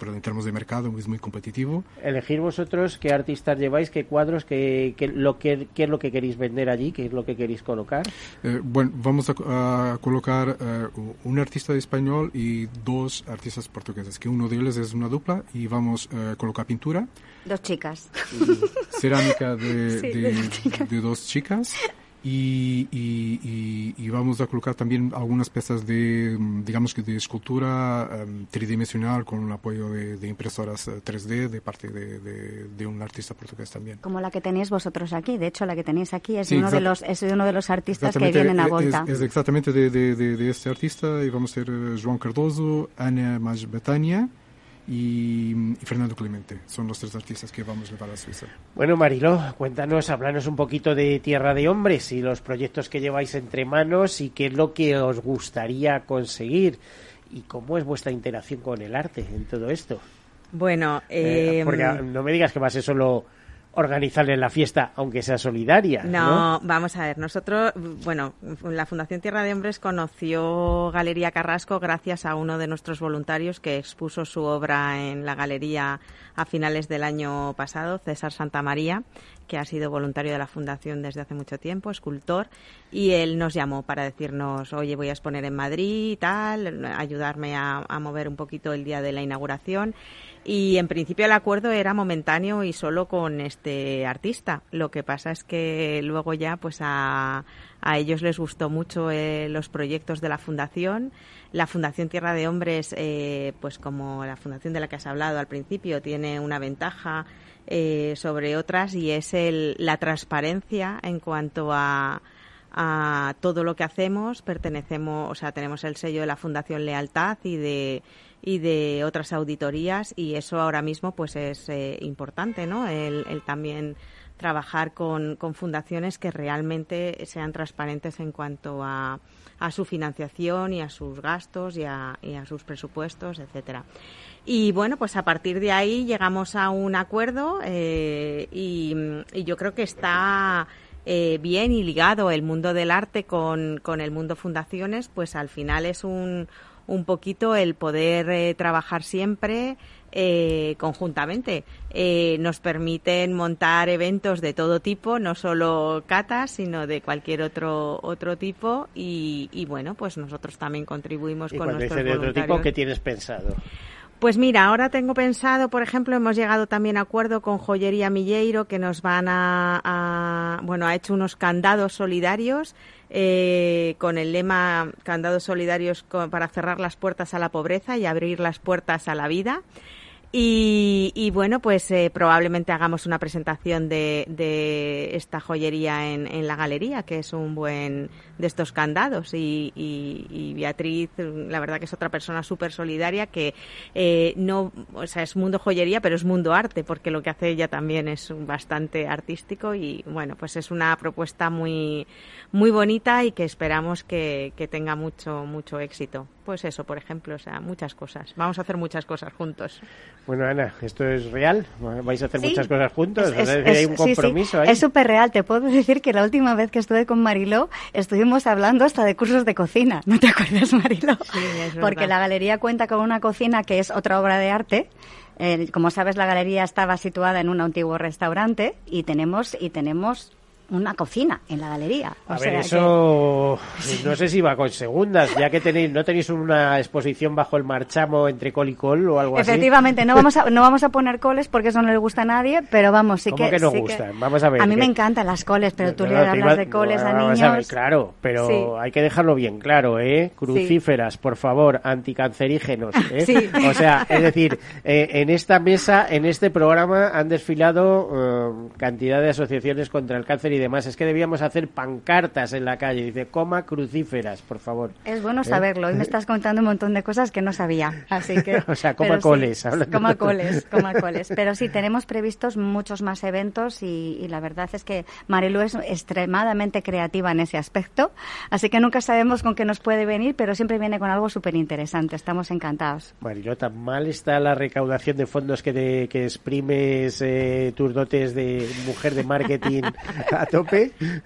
Speaker 4: pero en términos de mercado es muy competitivo.
Speaker 1: Elegir vosotros qué artistas lleváis, qué cuadros, qué, qué lo, qué, qué, es lo que queréis vender allí, qué es lo que queréis colocar.
Speaker 4: Eh, bueno, vamos a, a colocar eh, un artista español y dos artistas portugueses, que uno de ellos es una dupla y vamos a colocar pintura.
Speaker 3: Dos chicas.
Speaker 4: Cerámica de, sí, de, de, de dos chicas y, y, y, vamos a colocar también algunas piezas de, digamos que de escultura um, tridimensional con el apoyo de, impresoras 3D eh, de parte de, de, un artista portugués también.
Speaker 3: Como la que tenéis vosotros aquí. De hecho, la que tenéis aquí es, uno, de los, es uno de los artistas que vienen a Volta.
Speaker 4: Es, exactamente de, este artista y vamos a ser eh, João Cardoso, Ana Mas Betania y, Fernando Clemente. Son los tres artistas que vamos a llevar a Suiza.
Speaker 1: Bueno, Mariló, cuéntanos, háblanos un poquito de Tierra de Hombres y los proyectos que lleváis entre manos y qué es lo que os gustaría conseguir y cómo es vuestra interacción con el arte en todo esto.
Speaker 2: Bueno,
Speaker 1: eh, porque em, no me digas que va a ser solo organizarle la fiesta, aunque sea solidaria.
Speaker 2: No, vamos a ver. Nosotros, bueno, la Fundación Tierra de Hombres conoció Galería Carrasco gracias a uno de nuestros voluntarios que expuso su obra en la galería a finales del año pasado, César Santamaría, que ha sido voluntario de la Fundación desde hace mucho tiempo, escultor, y él nos llamó para decirnos, oye, voy a exponer en Madrid y tal, ayudarme a, a mover un poquito el día de la inauguración. Y en principio el acuerdo era momentáneo y solo con este artista. Lo que pasa es que luego ya, pues a, a ellos les gustó mucho eh, los proyectos de la fundación. La Fundación Tierra de Hombres, eh, pues como la fundación de la que has hablado al principio, tiene una ventaja eh, sobre otras y es el, la transparencia en cuanto a, a todo lo que hacemos. Pertenecemos, o sea, tenemos el sello de la Fundación Lealtad y de y de otras auditorías y eso ahora mismo pues es eh, importante, ¿no? El, también trabajar con, con, fundaciones que realmente sean transparentes en cuanto a, a su financiación y a sus gastos y a, y a, sus presupuestos, etcétera. Y bueno, pues a partir de ahí llegamos a un acuerdo eh, y, y, yo creo que está eh, bien y ligado el mundo del arte con, con el mundo fundaciones, pues al final es un, un poquito el poder eh, trabajar siempre eh, conjuntamente. Eh, nos permiten montar eventos de todo tipo, no solo catas, sino de cualquier otro otro tipo. Y, y bueno, pues nosotros también contribuimos
Speaker 1: ¿Y
Speaker 2: con nuestros
Speaker 1: de otro tipo, ¿qué tienes pensado?
Speaker 2: Pues mira, ahora tengo pensado, por ejemplo, hemos llegado también a acuerdo con Joyería Milleiro que nos van a, a bueno, ha hecho unos candados solidarios eh, con el lema Candados Solidarios para cerrar las puertas a la pobreza y abrir las puertas a la vida. Y, y, bueno, pues eh, probablemente hagamos una presentación de, de esta joyería en, en, la galería, que es un buen de estos candados. Y, y, y Beatriz, la verdad que es otra persona súper solidaria que eh, no, o sea, es mundo joyería, pero es mundo arte, porque lo que hace ella también es bastante artístico. Y bueno, pues es una propuesta muy, muy bonita y que esperamos que, que tenga mucho, mucho éxito. Pues eso, por ejemplo, o sea, muchas cosas. Vamos a hacer muchas cosas juntos.
Speaker 1: Bueno, Ana, ¿esto es real? ¿Vais a hacer
Speaker 3: sí,
Speaker 1: muchas cosas juntos?
Speaker 3: Es,
Speaker 1: es, es, hay un compromiso
Speaker 3: sí,
Speaker 1: ahí.
Speaker 3: Es súper real. Te puedo decir que la última vez que estuve con Mariló estuvimos hablando hasta de cursos de cocina. ¿No te acuerdas, Mariló?
Speaker 2: Sí, es
Speaker 3: Porque la galería cuenta con una cocina que es otra obra de arte. Eh, como sabes, la galería estaba situada en un antiguo restaurante y tenemos y tenemos una cocina en la galería.
Speaker 1: O a sea ver, eso que... no sé si va con segundas, ya que tenéis, no tenéis una exposición bajo el marchamo entre col y col o algo
Speaker 3: Efectivamente,
Speaker 1: así.
Speaker 3: no vamos a no vamos a poner coles porque eso no le gusta a nadie, pero vamos, sí
Speaker 1: ¿Cómo
Speaker 3: que
Speaker 1: que no
Speaker 3: sí
Speaker 1: gustan?
Speaker 3: Que...
Speaker 1: Vamos a ver.
Speaker 3: A mí me encantan las coles, pero tú
Speaker 1: no,
Speaker 3: le hablas
Speaker 1: iba...
Speaker 3: de coles a niños.
Speaker 1: A ver, claro, pero
Speaker 3: sí.
Speaker 1: hay que dejarlo bien claro, ¿eh? Crucíferas, por favor, anticancerígenos, ¿eh?
Speaker 3: Sí.
Speaker 1: O sea, es decir, eh, en esta mesa, en este programa han desfilado uh, cantidad de asociaciones contra el cáncer y demás. Es que debíamos hacer pancartas en la calle. Dice, coma crucíferas, por favor.
Speaker 3: Es bueno saberlo. Hoy me estás contando un montón de cosas que no sabía. Así que.
Speaker 1: o sea, coma coles.
Speaker 3: Sí, coma coles, coma coles. Pero sí, tenemos previstos muchos más eventos y, y, la verdad es que Marilu es extremadamente creativa en ese aspecto. Así que nunca sabemos con qué nos puede venir, pero siempre viene con algo súper interesante. Estamos encantados.
Speaker 1: Marilu, tan mal está la recaudación de fondos que, de, que exprimes eh, tus dotes de mujer de marketing a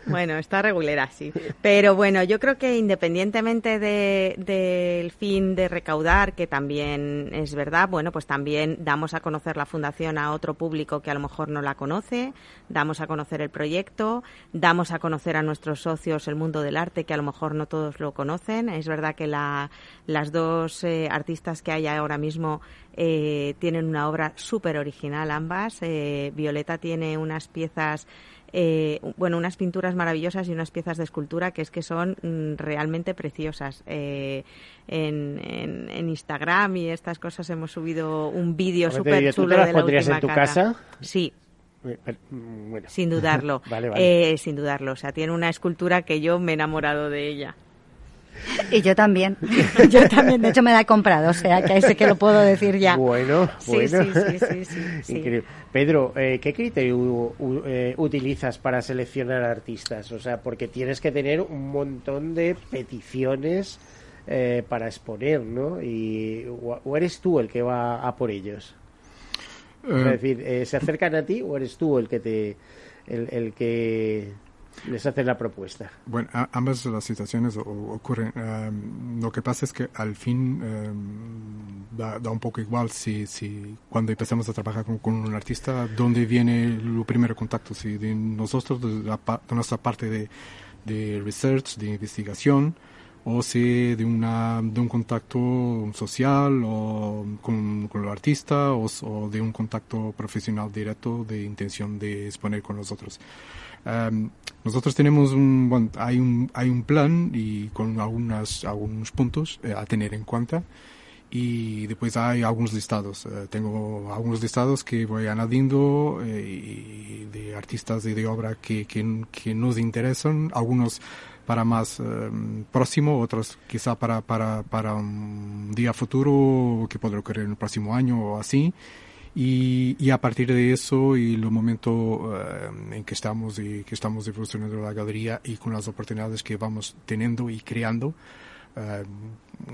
Speaker 2: Bueno, está regulera, sí. Pero bueno, yo creo que independientemente del de, de fin de recaudar, que también es verdad, bueno, pues también damos a conocer la fundación a otro público que a lo mejor no la conoce, damos a conocer el proyecto, damos a conocer a nuestros socios el mundo del arte, que a lo mejor no todos lo conocen. Es verdad que la, las dos eh, artistas que hay ahora mismo eh, tienen una obra súper original ambas. Eh, Violeta tiene unas piezas eh, bueno, unas pinturas maravillosas y unas piezas de escultura que es que son mm, realmente preciosas. Eh, en, en, en, Instagram y estas cosas hemos subido un vídeo súper chulo
Speaker 1: ¿tú te las
Speaker 2: de la
Speaker 1: pondrías
Speaker 2: última
Speaker 1: en tu
Speaker 2: cata.
Speaker 1: casa?
Speaker 2: Sí.
Speaker 1: Bueno.
Speaker 2: Sin dudarlo.
Speaker 1: vale, vale.
Speaker 2: Eh, sin dudarlo. O sea, tiene una escultura que yo me he enamorado de ella.
Speaker 3: Y yo también. Yo también. De hecho, me la he comprado. O sea, que ese que lo puedo decir ya.
Speaker 1: Bueno,
Speaker 3: sí,
Speaker 1: bueno.
Speaker 3: Sí, sí, sí, sí,
Speaker 1: Increíble. Pedro, eh, ¿qué criterio eh, utilizas para seleccionar artistas? O sea, porque tienes que tener un montón de peticiones eh, para exponer, ¿no? Y, o, eres tú el que va a por ellos? es decir, ¿se acercan a ti o eres tú el que te... el, el que les hace la propuesta.
Speaker 4: Bueno, ambas las situaciones ocurren. Em, lo que pasa es que al fin em, da, un poco igual si, si cuando empezamos a trabajar con, un artista, dónde viene el primer contacto, si de nosotros, de, nuestra parte de, de research, de investigación, o si de, una, de un contacto social o con, con el artista o, o, de un contacto profesional directo de intención de exponer con nosotros. Em, nosotros tenemos un, bueno, hay un, hay un plan y con algunas, algunos puntos eh, a tener en cuenta y después hay algunos listados. Eh, tengo algunos listados que voy añadiendo eh, de artistas y de obra que, que, nos interesan, algunos para más em, próximo, otros quizá para, para, para un día futuro que podrá ocurrir en el próximo año o así. Y, y, a partir de eso y los momentos eh, en que estamos y que estamos evolucionando la galería y con las oportunidades que vamos teniendo y creando, eh,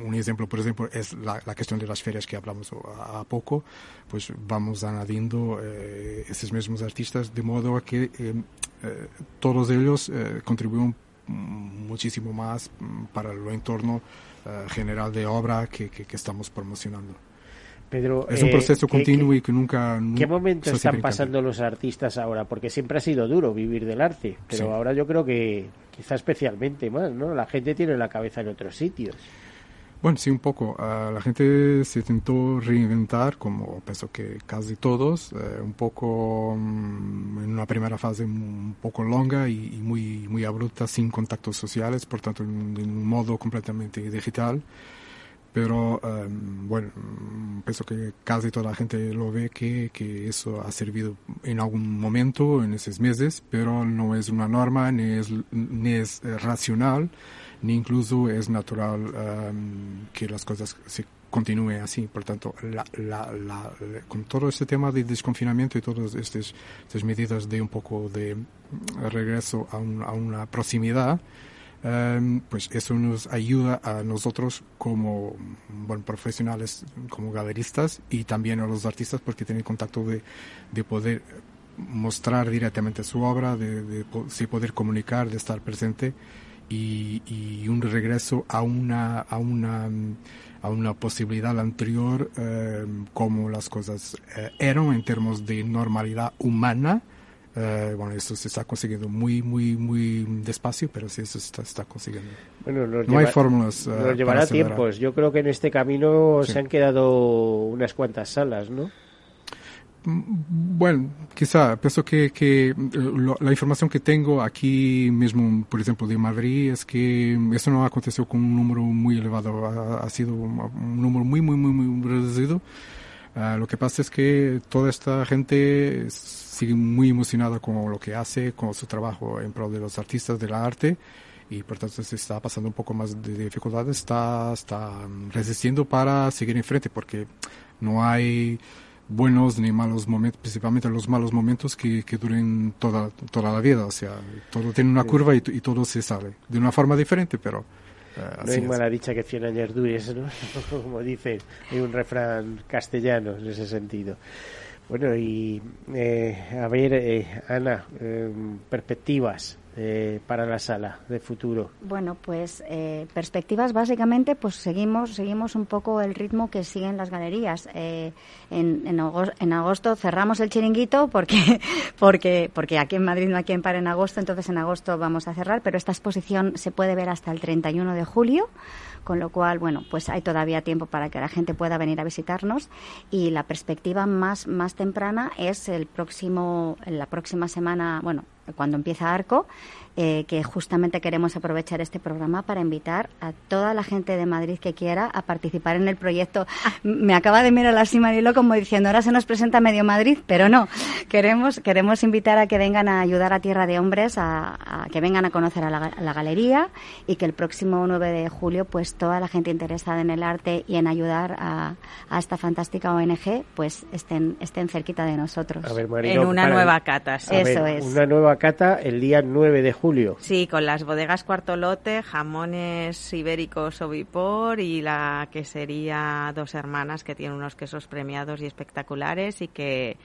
Speaker 4: un ejemplo, por ejemplo, es la, la, cuestión de las ferias que hablamos a, poco, pues vamos añadiendo eh, esos mismos artistas de modo que todos ellos contribuyen muchísimo más mm, para el entorno general de obra que, que estamos promocionando.
Speaker 1: Pedro,
Speaker 4: es un eh, proceso continuo y que nunca...
Speaker 1: ¿Qué momento están pasando los artistas ahora? Porque siempre ha sido duro vivir del arte, pero ahora yo creo que quizá especialmente más, ¿no? La gente tiene la cabeza en otros sitios.
Speaker 4: Bueno, sí, un poco. Ah, la gente se intentó reinventar, como pienso que casi todos, eh, un poco mm, en una primera fase un poco longa y, muy, muy abrupta, sin contactos sociales, por tanto, en un modo completamente digital pero em, bueno, pienso que casi toda la gente lo ve que, que, eso ha servido en algún momento en esos meses, pero no es una norma, ni es, ni es eh, racional, ni incluso es natural em, que las cosas se continúen así. Por tanto, la, la, la, con todo este tema de desconfinamiento y todas estas, medidas de un poco de regreso a, a una proximidad, Em, pues eso nos ayuda a nosotros como bueno, profesionales, como galeristas y también a los artistas porque tienen contacto de, de poder mostrar directamente su obra, de, de, poder comunicar, de estar presente y, y, un regreso a una, a una, a una posibilidad anterior em, como las cosas eh, eran en términos de normalidad humana eh, bueno, eso se está consiguiendo muy, muy, muy despacio, pero sí, eso se está, consiguiendo.
Speaker 1: Bueno, no hay fórmulas. Uh, nos llevará tiempos. Yo creo que en este camino se han quedado unas cuantas salas, ¿no?
Speaker 4: Mm, bueno, quizá, pienso que, que la información que tengo aquí mismo, por ejemplo, de Madrid, es que eso no aconteció con un número muy elevado, ha, sido un, número muy, muy, muy, muy reducido. Uh, lo que pasa es que toda esta gente sigue muy emocionada con lo que hace, con su trabajo en pro de los artistas del arte y por tanto se está pasando un poco más de dificultades, está, está resistiendo para seguir enfrente porque no hay buenos ni malos momentos, principalmente los malos momentos que, que duren toda, toda la vida, o sea, todo tiene una curva y, y todo se sale, de una forma diferente, pero...
Speaker 1: Uh, no hay mala dicha que 100 años dures, ¿no? Como dice, hay un refrán castellano en ese sentido. Bueno, y eh, a ver, eh, Ana, em, perspectivas eh, para la sala de futuro.
Speaker 3: Bueno, pues perspectivas básicamente, pues seguimos seguimos un poco el ritmo que siguen las galerías. en, en, agosto, cerramos el chiringuito porque porque porque aquí en Madrid no hay quien pare en agosto, entonces en agosto vamos a cerrar, pero esta exposición se puede ver hasta el 31 de julio con lo cual, bueno, pues hay todavía tiempo para que la gente pueda venir a visitarnos y la perspectiva más, más temprana es el próximo, la próxima semana, bueno, cuando empieza Arco, eh, que justamente queremos aprovechar este programa para invitar a toda la gente de Madrid que quiera a participar en el proyecto. Me acaba de mirar así Marilo como diciendo, ahora se nos presenta medio Madrid, pero no. Queremos, queremos invitar a que vengan a ayudar a Tierra de Hombres, a, que vengan a conocer a la, galería y que el próximo 9 de julio, pues toda la gente interesada en el arte y en ayudar a, esta fantástica ONG, pues estén, estén cerquita de nosotros.
Speaker 2: en una nueva cata.
Speaker 1: Eso es. Una nueva cata el día 9 de julio.
Speaker 2: Sí, con las bodegas cuarto lote, jamones ibéricos o vipor y la quesería Dos Hermanas que tiene unos quesos premiados y espectaculares y que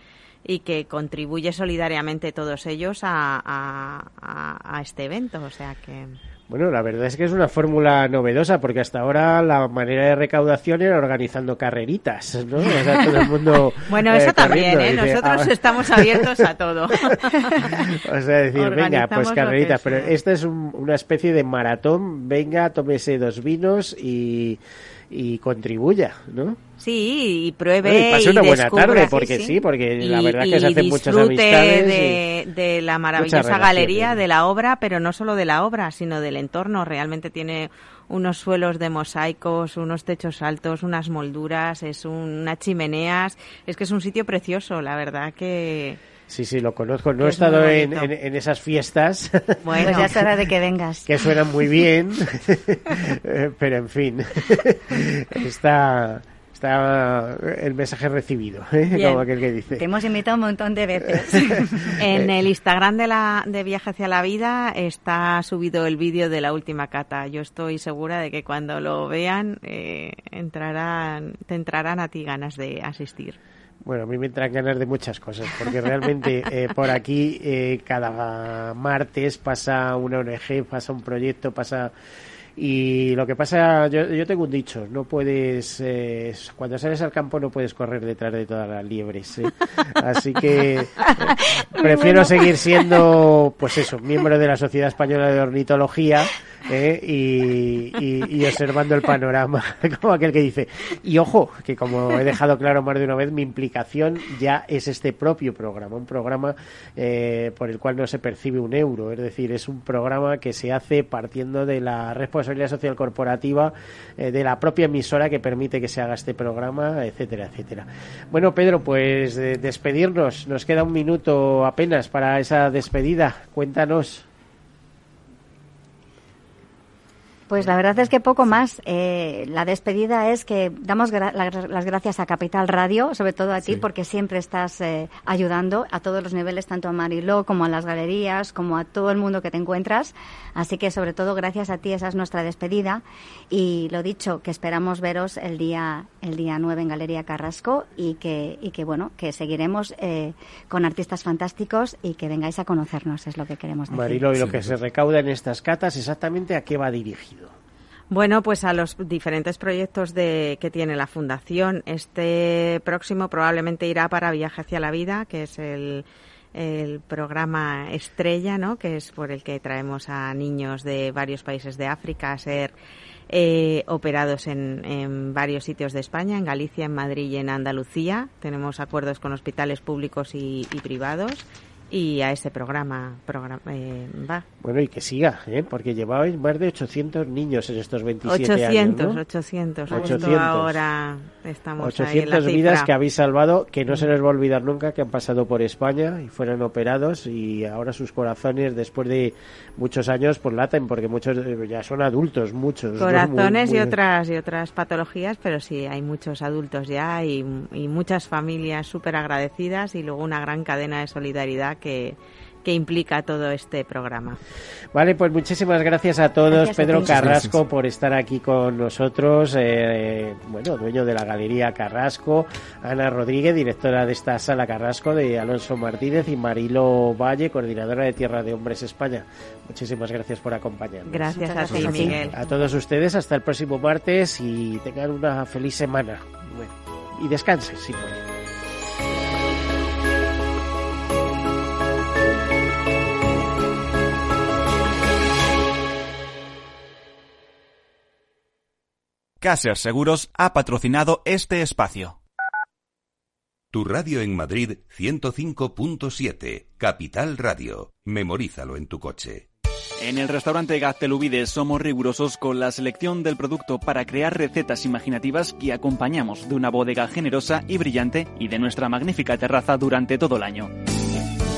Speaker 2: y que contribuye solidariamente todos ellos a, a, a este evento. O sea que.
Speaker 1: Bueno, la verdad es que es una fórmula novedosa porque hasta ahora la manera de recaudación era organizando carreritas, ¿no? O sea, todo el mundo.
Speaker 2: bueno, eso también, ¿eh? Nosotros ah, estamos abiertos a todo.
Speaker 1: o sea, decir, venga, pues carreritas, pero esta es una especie de maratón, venga, tómese dos vinos y y contribuya, ¿no?
Speaker 2: Sí, y pruebe y
Speaker 1: pase una buena tarde, porque sí, porque la verdad es que se hacen muchas amistades.
Speaker 2: De, de la maravillosa galería, de la obra, pero no solo de la obra, sino del entorno. Realmente tiene unos suelos de mosaicos, unos techos altos, unas molduras, es unas chimeneas. Es que es un sitio precioso, la verdad que
Speaker 1: Sí, sí, lo conozco. No he estado en, en, esas fiestas.
Speaker 3: Bueno, pues ya es hora de que vengas.
Speaker 1: Que suenan muy bien, pero en fin, está, está el mensaje recibido, ¿eh? como aquel que dice.
Speaker 3: Te hemos invitado un montón de veces.
Speaker 2: en el Instagram de, la, de Viaje hacia la Vida está subido el vídeo de la última cata. Yo estoy segura de que cuando lo vean eh, entrarán, te entrarán a ti ganas de asistir.
Speaker 1: Bueno, a mí me entran ganas de muchas cosas, porque realmente eh, por aquí eh, cada martes pasa una ONG, pasa un proyecto, pasa... Y lo que pasa, yo, yo tengo un dicho, no puedes, eh, cuando sales al campo no puedes correr detrás de todas las liebres. Así que prefiero seguir siendo, pues eso, miembro de la Sociedad Española de Ornitología ¿eh? y, observando el panorama, como aquel que dice. Y ojo, que como he dejado claro más de una vez, mi implicación ya es este propio programa, un programa eh, por el cual no se percibe un euro, es decir, es un programa que se hace partiendo de la responsabilidad social corporativa eh, de la propia emisora que permite que se haga este programa, etcétera, etcétera. Bueno, Pedro, pues despedirnos, nos queda un minuto apenas para esa despedida. Cuéntanos.
Speaker 3: Pues la verdad es que poco más. Eh, la despedida es que damos las gracias a Capital Radio, sobre todo a ti, porque siempre estás eh, ayudando a todos los niveles, tanto a Mariló como a las galerías, como a todo el mundo que te encuentras. Así que sobre todo gracias a ti esa es nuestra despedida. Y lo dicho, que esperamos veros el día el día 9 en Galería Carrasco y que, y que bueno, que seguiremos eh, con artistas fantásticos y que vengáis a conocernos, es lo que queremos decir.
Speaker 1: Marilo, y lo que se recauda en estas catas, exactamente a qué va dirigido.
Speaker 2: Bueno, pues a los diferentes proyectos de, que tiene la Fundación. Este próximo probablemente irá para Viaje hacia la Vida, que es el, el programa estrella, ¿no? que es por el que traemos a niños de varios países de África a ser eh, operados en, en, varios sitios de España, en Galicia, en Madrid y en Andalucía. Tenemos acuerdos con hospitales públicos y, y privados y a ese programa, programa eh, va.
Speaker 1: Bueno, y que siga, ¿eh? porque llevabais más de 800 niños en estos 27
Speaker 2: 800,
Speaker 1: años.
Speaker 2: 800, 800. ahora estamos
Speaker 1: 800 vidas que habéis salvado, que no se les va a olvidar nunca, que han pasado por España y fueron operados y ahora sus corazones, después de muchos años, pues laten, porque muchos eh, ya son adultos, muchos.
Speaker 2: Corazones y otras y otras patologías, pero sí, hay muchos adultos ya y, y muchas familias súper agradecidas y luego una gran cadena de solidaridad que, que implica todo este programa.
Speaker 1: Vale, pues muchísimas gracias a todos. Pedro Carrasco por estar aquí con nosotros, eh, bueno, dueño de la Galería Carrasco, Ana Rodríguez, directora de esta sala Carrasco, de Alonso Martínez y Marilo Valle, coordinadora de Tierra de Hombres España. Muchísimas gracias por acompañarnos.
Speaker 2: Gracias a ti, Miguel.
Speaker 1: A todos ustedes, hasta el próximo martes y tengan una feliz semana. y descansen, si pueden.
Speaker 6: Caser Seguros ha patrocinado este espacio.
Speaker 7: Tu radio en Madrid 105.7, Capital Radio. Memorízalo en tu coche.
Speaker 6: En el restaurante Gaztelubides somos rigurosos con la selección del producto para crear recetas imaginativas que acompañamos de una bodega generosa y brillante y de nuestra magnífica terraza durante todo el año.